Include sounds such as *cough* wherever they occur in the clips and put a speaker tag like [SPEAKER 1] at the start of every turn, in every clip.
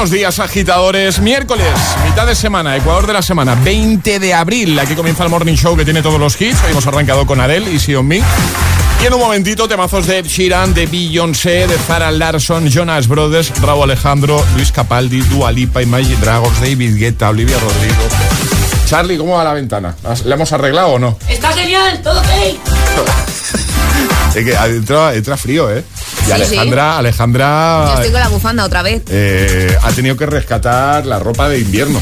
[SPEAKER 1] Buenos días, agitadores. Miércoles, mitad de semana, Ecuador de la semana, 20 de abril. Aquí comienza el Morning Show que tiene todos los hits. Hoy hemos arrancado con Adele y See On Me. Y en un momentito, temazos de Ed Sheeran, de Beyoncé, de Zara Larson, Jonas Brothers, Raúl Alejandro, Luis Capaldi, Dua Lipa, Imagine Dragons, David Guetta, Olivia Rodrigo. Charlie, ¿cómo va la ventana? ¿La hemos arreglado o no?
[SPEAKER 2] Está genial, todo ok. *laughs*
[SPEAKER 1] Es que entra, entra frío, ¿eh? Y
[SPEAKER 3] Sí,
[SPEAKER 1] Alejandra,
[SPEAKER 3] Yo
[SPEAKER 1] Alejandra
[SPEAKER 3] estoy con la bufanda otra vez.
[SPEAKER 1] eh, ha tenido que rescatar la ropa de invierno.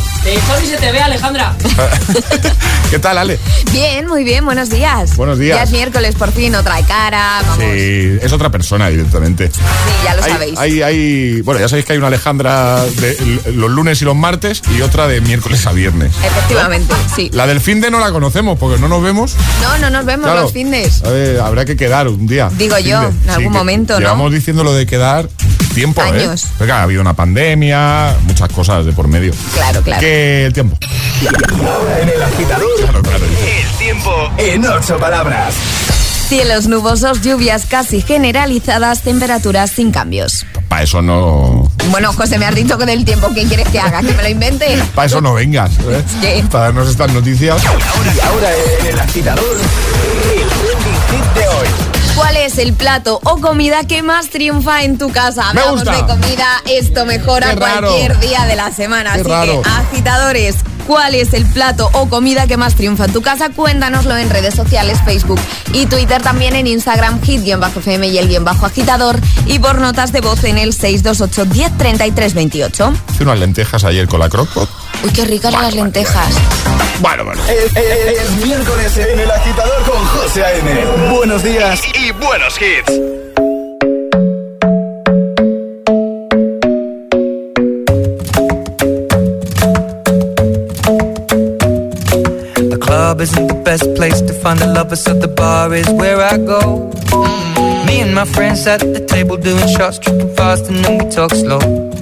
[SPEAKER 2] Ni se te ve, Alejandra. *laughs*
[SPEAKER 1] ¿Qué tal, Ale?
[SPEAKER 3] Bien, muy bien, buenos días.
[SPEAKER 1] Buenos días.
[SPEAKER 3] Ya es miércoles, por fin, otra de cara, vamos. Sí,
[SPEAKER 1] Sí, es otra persona, evidentemente.
[SPEAKER 3] ya lo
[SPEAKER 1] Hay-
[SPEAKER 3] sabéis.
[SPEAKER 1] Hay, hay- bueno, ya sabéis que hay una Alejandra de los lunes y los martes y otra de miércoles a viernes.
[SPEAKER 3] Efectivamente, sí.
[SPEAKER 1] La del fin de no la conocemos porque no nos vemos.
[SPEAKER 3] No, no nos vemos
[SPEAKER 1] Claro.
[SPEAKER 3] los fines.
[SPEAKER 1] A ver, habrá que quedar un día.
[SPEAKER 3] Digo yo,
[SPEAKER 1] de-
[SPEAKER 3] en algún momento, ¿no?
[SPEAKER 1] Llevamos diciendo lo de quedar tiempo,
[SPEAKER 3] Años.
[SPEAKER 1] ¿eh? Porque ha habido una pandemia, muchas cosas de por medio.
[SPEAKER 3] Claro, claro.
[SPEAKER 1] Que el tiempo.
[SPEAKER 4] Ahora en el agitador.
[SPEAKER 1] Claro, claro.
[SPEAKER 4] El tiempo en ocho palabras.
[SPEAKER 3] Cielos nubosos, lluvias casi generalizadas, temperaturas sin cambios.
[SPEAKER 1] Para eso no.
[SPEAKER 3] Bueno, José, me has dicho que del tiempo, ¿qué quieres que haga? ¿Que me lo invente?
[SPEAKER 1] Para eso no vengas, ¿eh?
[SPEAKER 3] Sí.
[SPEAKER 1] Para darnos estas noticias.
[SPEAKER 4] Ahora, y ahora en el agitador. El trending hit de hoy.
[SPEAKER 3] ¿Cuál es el plato o comida que más triunfa en tu casa?
[SPEAKER 1] Me
[SPEAKER 3] Hablamos
[SPEAKER 1] gusta.
[SPEAKER 3] de comida, esto mejora cualquier día de la semana.
[SPEAKER 1] Qué
[SPEAKER 3] Así
[SPEAKER 1] raro.
[SPEAKER 3] que, agitadores, ¿cuál es el plato o comida que más triunfa en tu casa? Cuéntanoslo en redes sociales, Facebook y Twitter, también en Instagram, hit-fm y el guion bajo agitador, y por notas de voz en el 628 10 28.
[SPEAKER 1] Hice unas lentejas ayer con la crockpot.
[SPEAKER 3] Uy, qué ricas las lentejas.
[SPEAKER 1] Bueno, bueno.
[SPEAKER 4] Es, es- es miércoles en el agitador con José A.M. Buenos días y buenos hits.
[SPEAKER 5] The club isn't the best place to find the lovers, so the bar is where I go. Me and my friends at the table doing shots, tripping fast, and then we talk slow.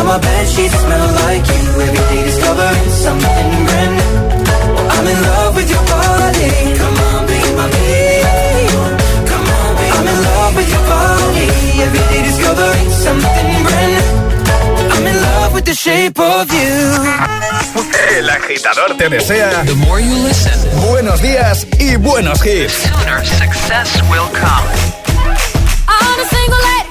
[SPEAKER 5] Now my bed sheets smell like you. Every day discovering something brand new. Well, I'm in love with your body. Come on, be my baby. Come on, be I'm in love with your body. Every day discovering something brand new. I'm in love with the shape of you.
[SPEAKER 4] El agitador te desea
[SPEAKER 6] The more you listen,
[SPEAKER 4] buenos días y buenos hits.
[SPEAKER 6] sooner success will come.
[SPEAKER 7] All the single ladies,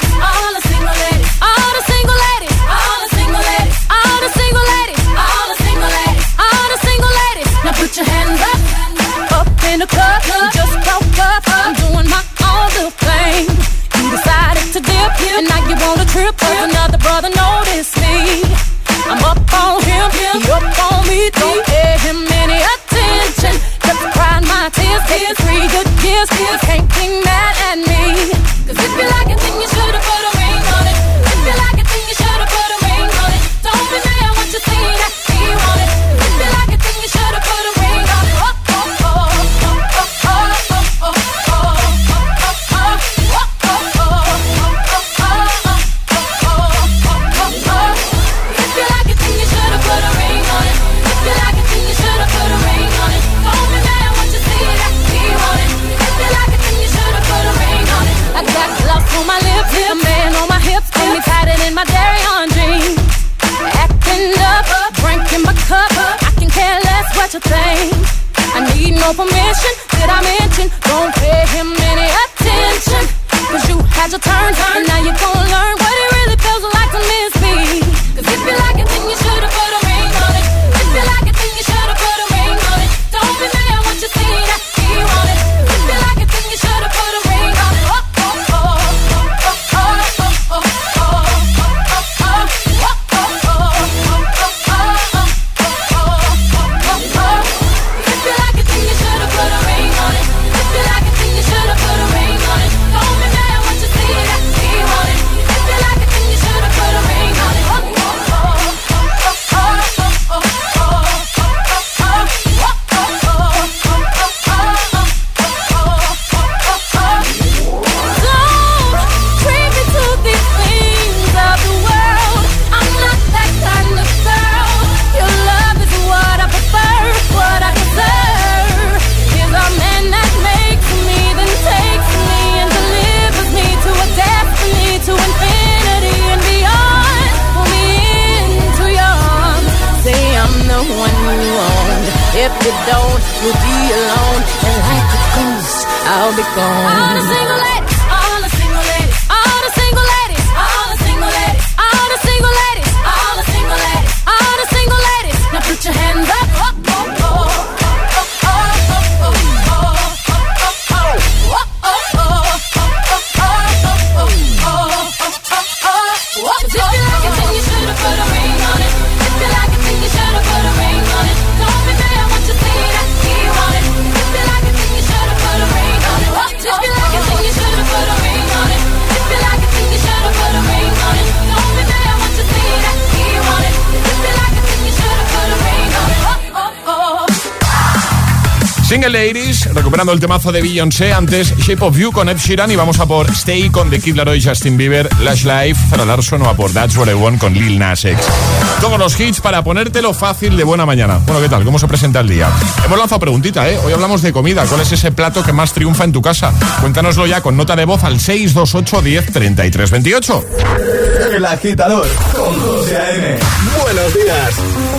[SPEAKER 7] in the club. Just broke up. I'm to infinity and beyond. Pull me into your arms. Say I'm the one you want. If you don't, you'll be alone. And like a ghost, I'll be gone. All the single ladies, all the single ladies, all the single ladies, Single Ladies,
[SPEAKER 1] recuperando el temazo de Beyoncé, antes Shape of You con Ed Sheeran y vamos a por Stay con The Kid Laroi, Justin Bieber, Lash Life, Zara Larson o a por That's What I Want con Lil Nas X. Todos los hits para ponértelo fácil de buena mañana. Bueno, ¿qué tal? ¿Cómo se presenta el día? Hemos lanzado preguntita, ¿eh? Hoy hablamos de comida. ¿Cuál es ese plato que más triunfa en tu casa? Cuéntanoslo ya con nota de voz al 628 10 33 28.
[SPEAKER 4] El agitador con José A.M. Buenos días.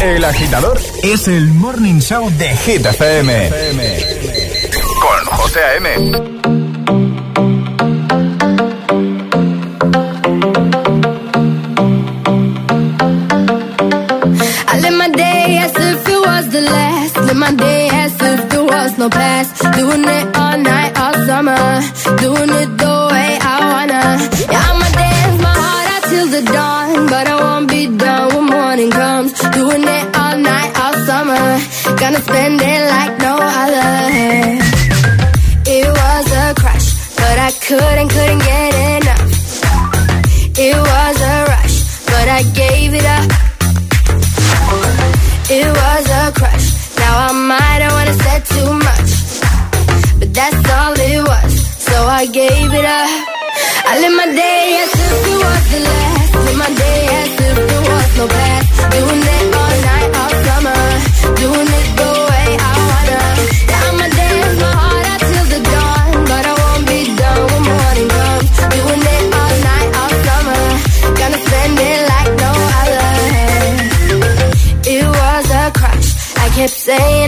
[SPEAKER 4] El agitador es el morning show de Hit FM. Con José A.M.
[SPEAKER 7] I live my day as if it was the last.
[SPEAKER 8] my day as if there was no past. Doing it spend it like no other. It was a crush, but I couldn't, couldn't get enough. It was a rush, but I gave it up. It was a crush. Now I might have wanna said too much, but that's all it was. So I gave it up. I live my day as if it was the last. Live my day as if there was no past. Doing it all kept saying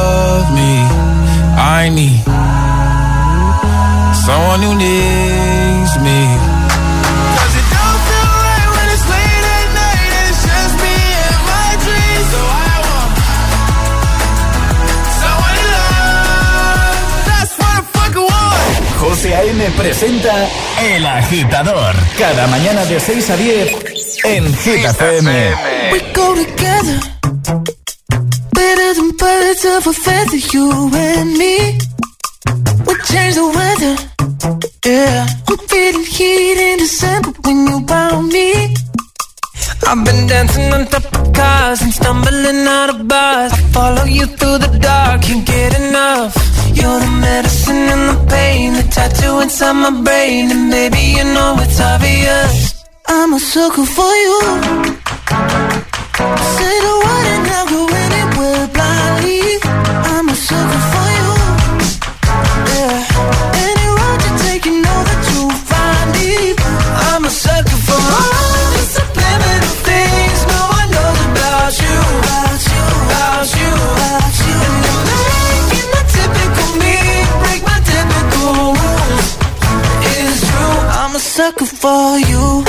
[SPEAKER 9] me. I need someone who needs me. 'Cause it don't feel right when it's late at night and it's just me and my dreams. So I want someone to love. That's what I fucking want.
[SPEAKER 4] José A.M. presenta El Agitador. Cada mañana de 6 a 10 en Hit FM.
[SPEAKER 10] We go together. Birds of a feather, you and me. We change the weather. Yeah. I'm feeling heat in December when you found me.
[SPEAKER 11] I've been dancing on top of cars and stumbling out of bars. I follow you through the dark, can't get enough. You're the medicine and the pain, the tattoo inside my brain, and baby you know it's obvious.
[SPEAKER 10] I'm a sucker for you. Say the word and for you.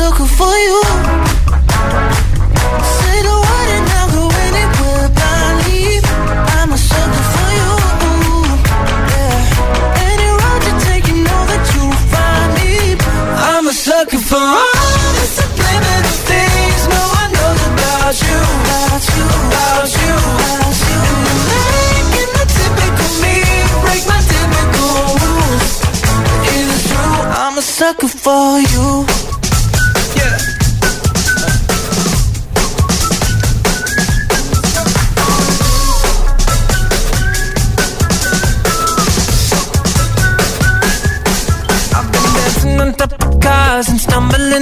[SPEAKER 11] Sucker for you.
[SPEAKER 10] Say the word and I'll go anywhere blindly. I'm a sucker for you. Yeah. Any road you take, you know that you'll find me.
[SPEAKER 11] I'm a sucker for all the subliminal things no one knows about you,
[SPEAKER 10] About you,
[SPEAKER 11] about you.
[SPEAKER 10] about you.
[SPEAKER 11] And you're making the typical me break my typical rules. It's true,
[SPEAKER 10] I'm a sucker for you.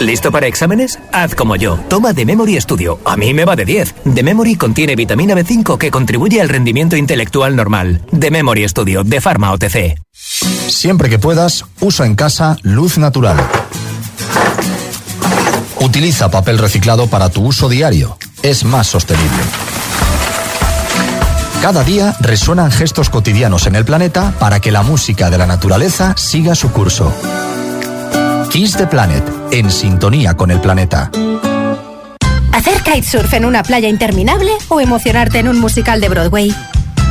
[SPEAKER 12] ¿Listo para exámenes? Haz como yo. Toma The Memory Studio. A mí me va de 10. The Memory contiene vitamina B5 que contribuye al rendimiento intelectual normal. The Memory Studio de Pharma OTC.
[SPEAKER 13] Siempre que puedas, usa en casa luz natural. Utiliza papel reciclado para tu uso diario. Es más sostenible. Cada día resuenan gestos cotidianos en el planeta para que la música de la naturaleza siga su curso. Kiss the Planet, en sintonía con el planeta.
[SPEAKER 14] ¿Hacer kitesurf en una playa interminable o emocionarte en un musical de Broadway?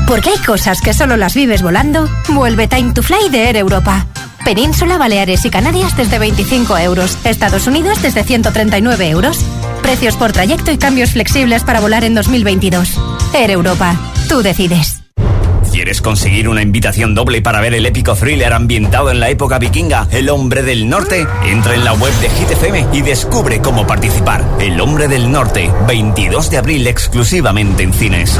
[SPEAKER 14] Porque hay cosas que solo las vives volando. Vuelve Time to Fly de Air Europa. Península, Baleares y Canarias desde 25 euros. Estados Unidos desde 139 euros. Precios por trayecto y cambios flexibles para volar en 2022. Air Europa. Tú decides.
[SPEAKER 15] ¿Quieres conseguir una invitación doble para ver el épico thriller ambientado en la época vikinga, El Hombre del Norte? Entra en la web de Hit FM y descubre cómo participar. El Hombre del Norte, 22 de abril exclusivamente en cines.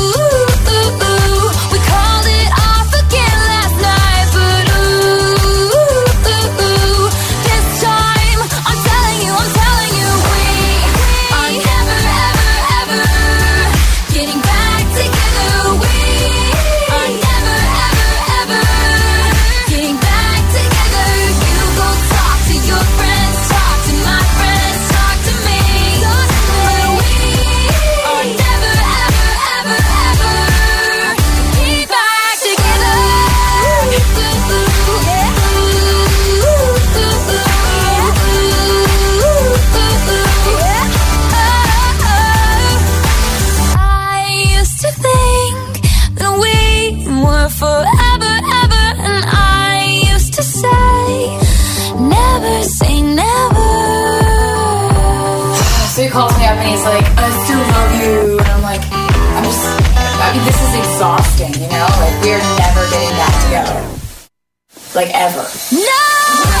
[SPEAKER 2] he's like, I still love you. And I'm like, I'm just, I mean, this is exhausting, you know? Like, we're never getting back together. Like, ever.
[SPEAKER 16] No!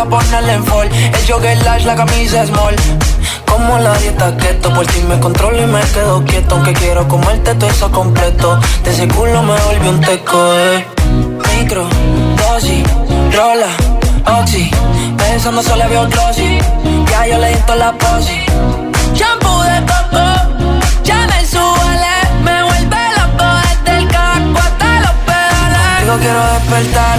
[SPEAKER 17] Gusta
[SPEAKER 18] ponerle en fall. El jogger large, la camisa small. Como la dieta keto, por ti me controlo y me quedo quieto. Aunque quiero comerte todo eso completo. De ese culo me volví un teco, eh. Micro, dosis, rola, oxi. Pensando solo veo glossy. Ya yo le di toda la posi.
[SPEAKER 17] Shampoo de coco, ya me suele, me vuelve loco desde el caco hasta los pedales.
[SPEAKER 18] Contigo quiero despertar,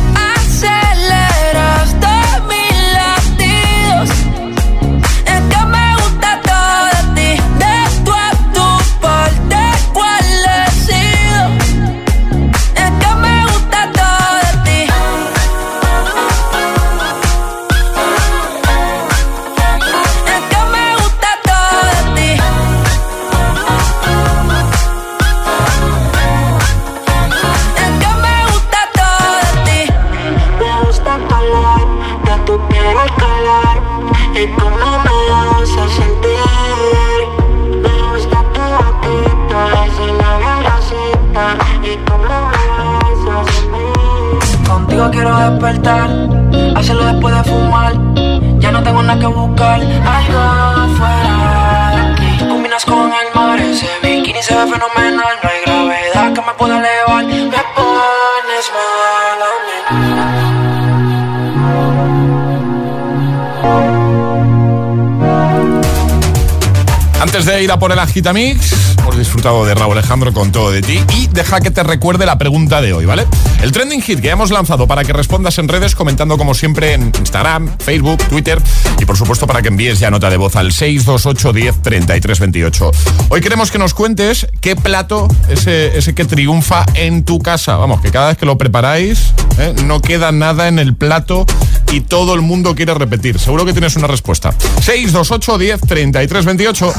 [SPEAKER 1] Por el Agitamix, hemos disfrutado de Raúl Alejandro con todo de ti y deja que te recuerde la pregunta de hoy, ¿vale? El trending hit que hemos lanzado para que respondas en redes comentando como siempre en Instagram, Facebook, Twitter y por supuesto para que envíes ya nota de voz al 628 10 33 28. Hoy queremos que nos cuentes qué plato ese, ese que triunfa en tu casa. Vamos, que cada vez que lo preparáis ¿eh? no queda nada en el plato y todo el mundo quiere repetir. Seguro que tienes una respuesta. 628 10 33 28.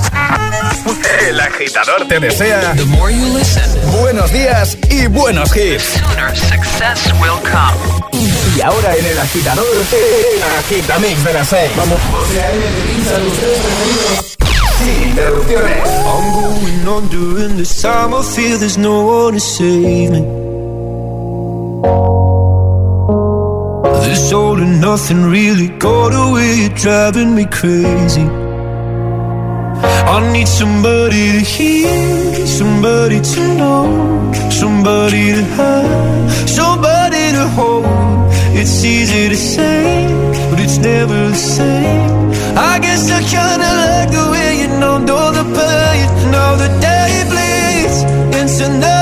[SPEAKER 4] El agitador te desea buenos días y buenos hits.
[SPEAKER 6] Sooner success will come.
[SPEAKER 4] Y ahora en el agitador, el agitamix de las 6. Vamos. Sin interrupciones.
[SPEAKER 9] I'm going on during this time. I feel there's no one to save me. This all and nothing really got away. You're driving me crazy. I need somebody to hear, somebody to know, somebody to have, somebody to hold. It's easy to say, but it's never the same. I guess I kinda like the way you know, know the pain. Now the day bleeds into nightfall,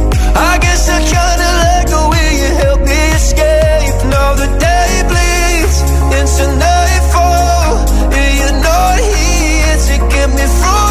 [SPEAKER 9] I guess I kinda like the way you help me escape. Now the day bleeds into nightfall, and you're not here to get me through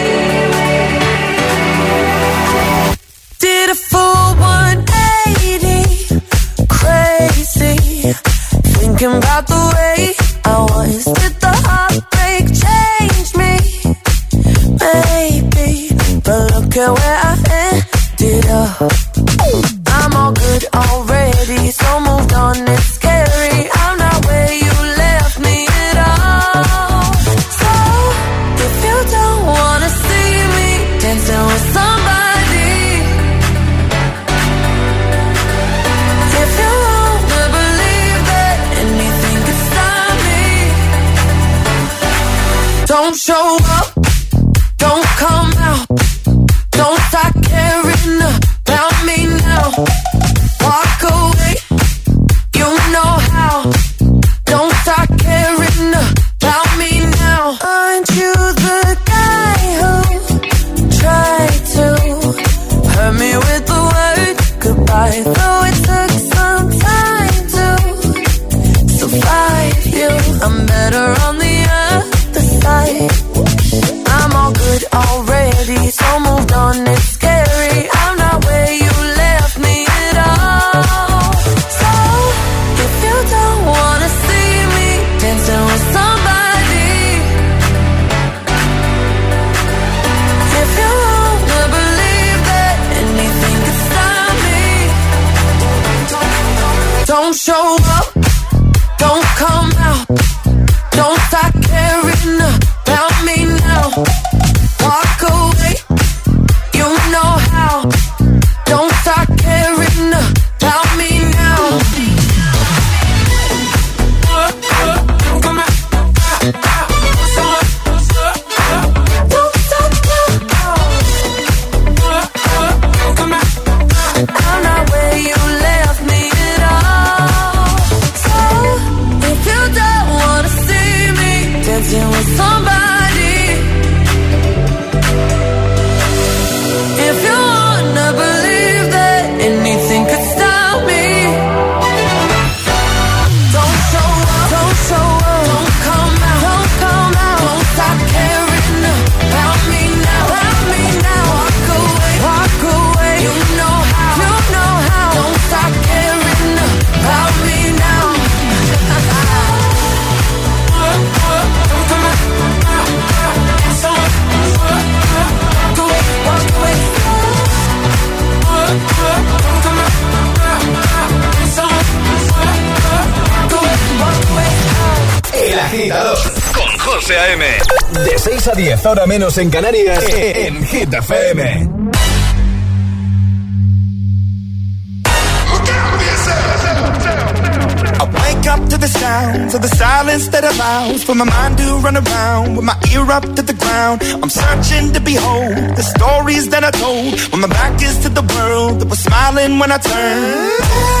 [SPEAKER 4] 10, ahora menos en Canarias, en Hit FM.
[SPEAKER 19] I wake up to the sounds of the silence that allows for my mind to run around with my ear up to the ground. I'm searching to behold the stories that I told when my back is to the world that was smiling when I turned.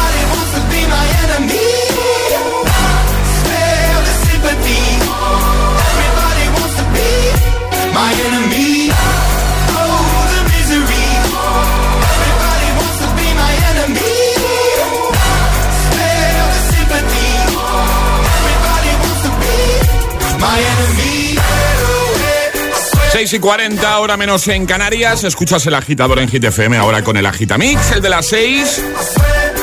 [SPEAKER 1] 6 y 40, hora menos en Canarias. Escuchas el agitador en Hit FM, ahora con el Agitamix, el de las 6.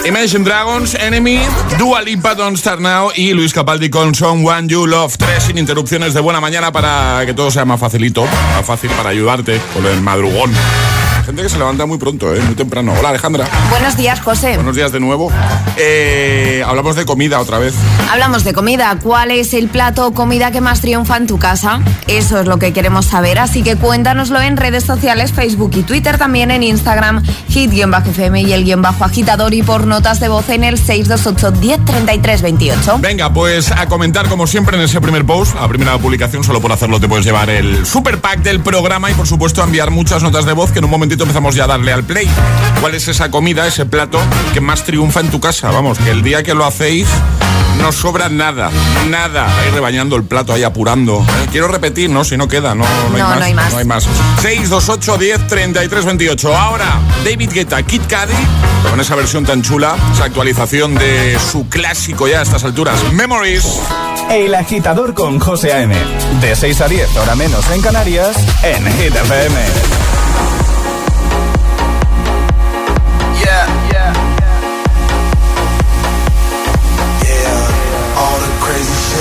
[SPEAKER 1] Imagine Dragons, Enemy, Dua Lipa, Don't Start Now y Luis Capaldi con One You Love. Tres sin interrupciones de buena mañana para que todo sea más facilito, más fácil para ayudarte con el madrugón gente que se levanta muy pronto, ¿eh? muy temprano. Hola Alejandra.
[SPEAKER 3] Buenos días, José.
[SPEAKER 1] Buenos días de nuevo. Eh, hablamos de comida otra vez.
[SPEAKER 3] Hablamos de comida. ¿Cuál es el plato o comida que más triunfa en tu casa? Eso es lo que queremos saber, así que cuéntanoslo en redes sociales, Facebook y Twitter, también en Instagram, hit-fm y el guion bajo agitador y por notas de voz en el 628 10 28.
[SPEAKER 1] Venga, pues a comentar como siempre en ese primer post, la primera publicación, solo por hacerlo te puedes llevar el super pack del programa y por supuesto enviar muchas notas de voz que en un momentito empezamos ya a darle al play. ¿Cuál es esa comida, ese plato que más triunfa en tu casa? Vamos, que el día que lo hacéis no sobra nada, nada. Ahí rebañando el plato, ahí apurando. Eh, quiero repetir, ¿no? Si no queda, no, no, hay, más,
[SPEAKER 3] no hay más.
[SPEAKER 1] No hay más. 628 10 33 28. Ahora, David Guetta, Kid Cudi, con esa versión tan chula, esa actualización de su clásico ya a estas alturas, Memories.
[SPEAKER 20] El agitador con José A.M. De 6 a 10, hora menos en Canarias, en Hit FM.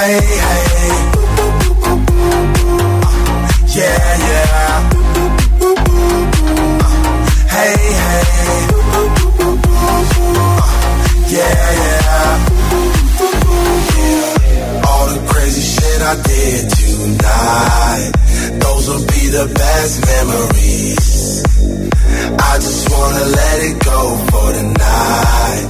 [SPEAKER 19] Hey, hey. Yeah, yeah. Hey, hey. Yeah, yeah. All the crazy shit I did tonight. Those will be the best memories. I just wanna let it go for tonight.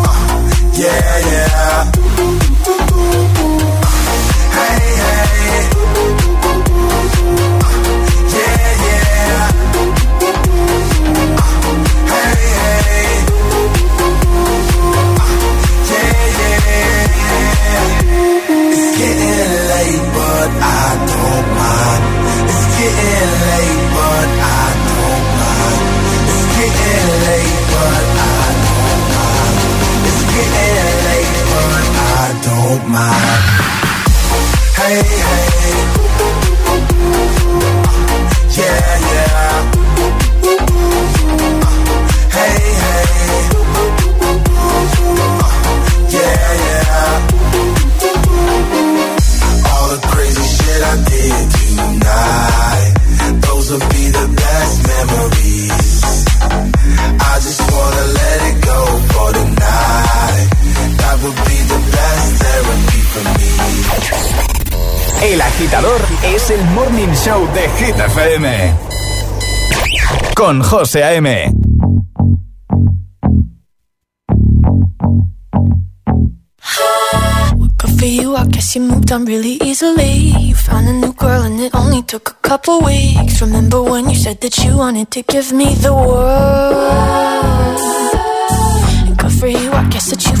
[SPEAKER 19] Yeah, yeah.
[SPEAKER 20] De Hit FM. Con José A.M.
[SPEAKER 7] For you, I guess you moved on really easily. You found a new girl and it only took a couple weeks. Remember when you said that you wanted to give me the world? Good for you, I guess that been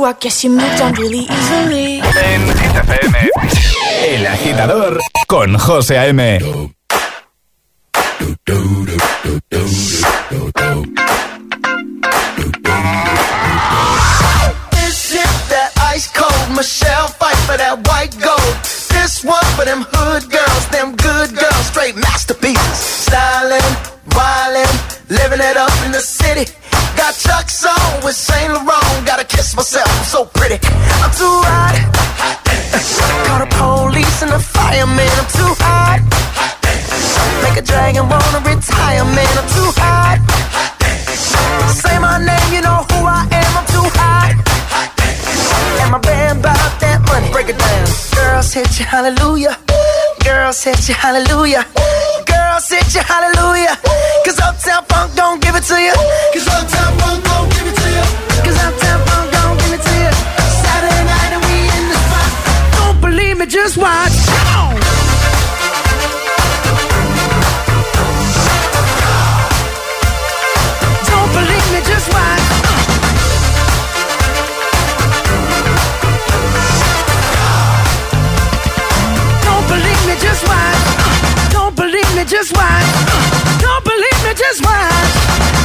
[SPEAKER 7] you, I guess you moved on really easily.
[SPEAKER 4] En Hit FM, El Agitador con José A.M.
[SPEAKER 10] This is that ice cold Michelle fight for that white gold. This one for them hood girls, them good girls, straight masterpieces. Stylin', wildin', living it up in the city. Got Chuck's on with Saint Laurent. Myself, I'm so pretty. I'm too hot. Call the police and the fireman. I'm too hot. Make a dragon wanna retire, man. I'm too hot. Say my name, you know who I am. I'm too hot. And my band bought that money. Break it down. Girls hit you, hallelujah. Girls hit you, hallelujah. Girls hit you, hallelujah. Cause Uptown Funk don't give it to you. Cause Uptown Funk just watch. Don't believe me, just watch. Don't believe me, just watch. Don't believe me, just watch. Don't believe me, just watch.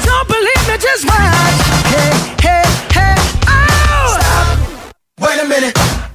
[SPEAKER 10] Don't believe me, just watch. Hey, hey, hey, oh! Stop. Wait a minute.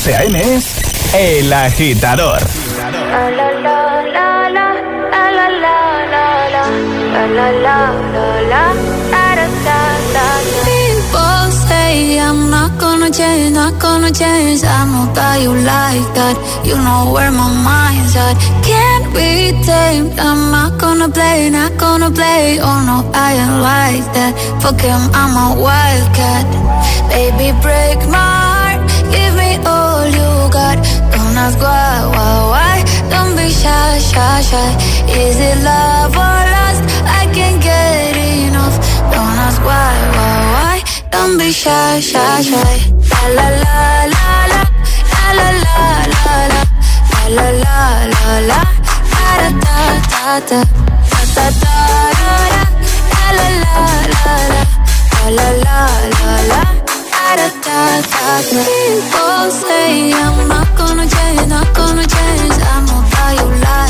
[SPEAKER 4] José es El Agitador.
[SPEAKER 21] I'm not gonna change, not gonna you like that. You know where my mind's at. Can't be tamed. I'm not gonna play, not gonna play. Oh no, I ain't like that. Fuck him, I'm a wildcat. Baby, break my Is it love or lust? I can't get enough. Don't ask why, why, why. Don't be shy, shy, shy. La la la la la la la la la la la. People say I'm not gonna change, not gonna change. I'm not how you lie.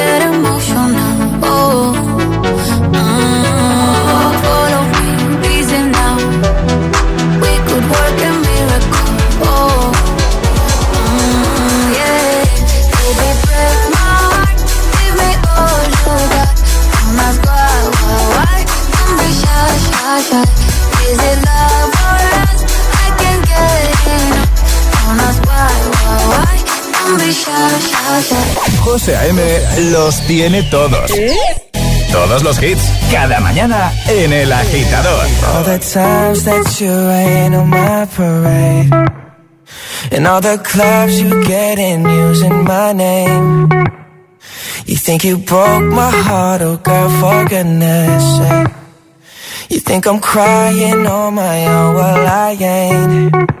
[SPEAKER 4] José A.M. los tiene todos. Todos los hits, cada mañana en El Agitador.
[SPEAKER 22] All the times that you rain on my parade. And all the clubs you get in using my name. You think you broke my heart, oh girl, for goodness sake. You think I'm crying on my own, well I ain't.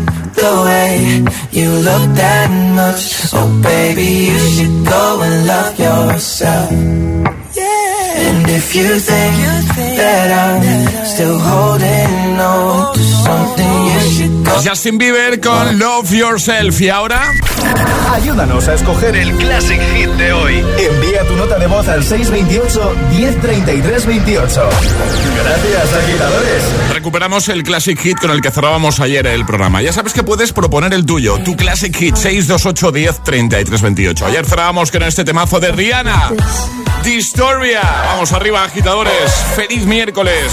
[SPEAKER 22] the way you look that much, oh baby, you should go and love yourself. Yeah. And if you think that I'm still holding on to something, you should go.
[SPEAKER 1] Justin Bieber con Love Yourself. Y ahora.
[SPEAKER 4] Ayúdanos a escoger el Classic Hit de hoy. Envía tu nota de voz al 628 1033 28. Gracias, agitadores.
[SPEAKER 1] Recuperamos el Classic Hit con el que cerrábamos ayer el programa. Ya sabes que puedes proponer el tuyo, tu Classic Hit 628 10 33 28. Ayer cerrábamos con este temazo de Rihanna. Distoria. Vamos arriba, agitadores. Feliz miércoles.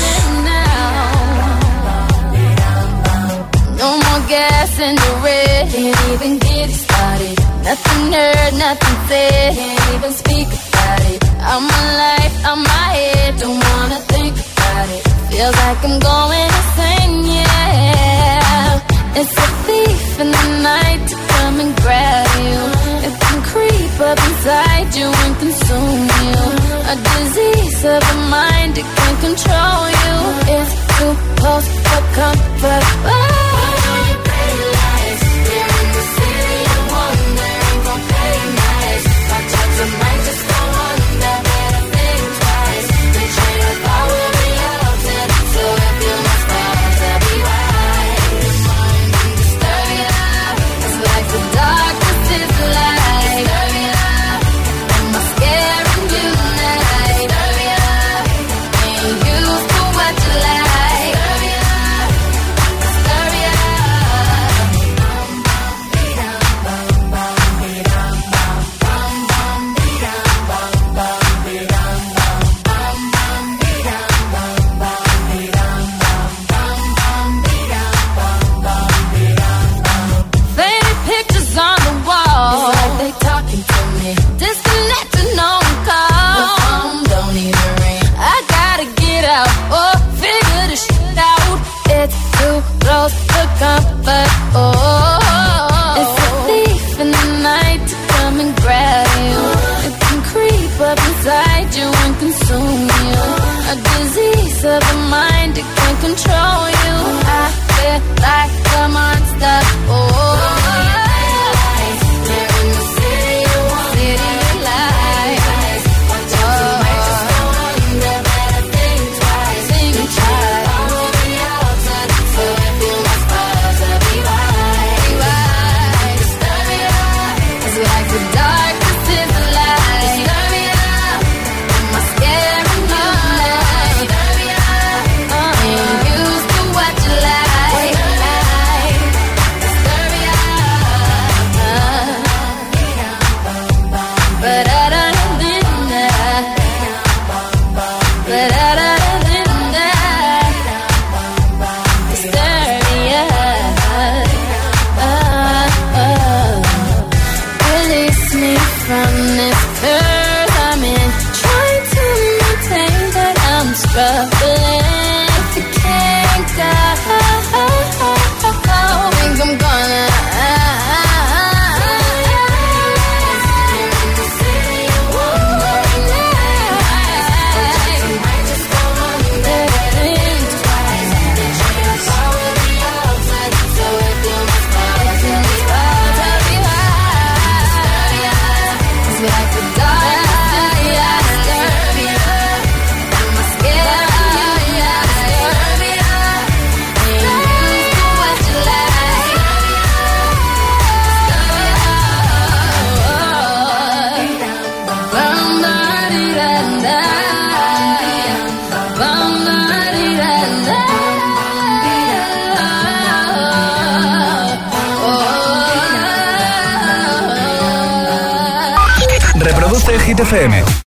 [SPEAKER 7] No more gas in the red. Can't even get it started. Nothing heard, nothing said. Can't even speak about it. I'm my life, I'm my head. Don't wanna think about it. Feels like I'm going insane, yeah. It's a thief in the night to come and grab you. It can creep up inside you and consume you. A disease of the mind, it can control you. It's too close for comfort. Just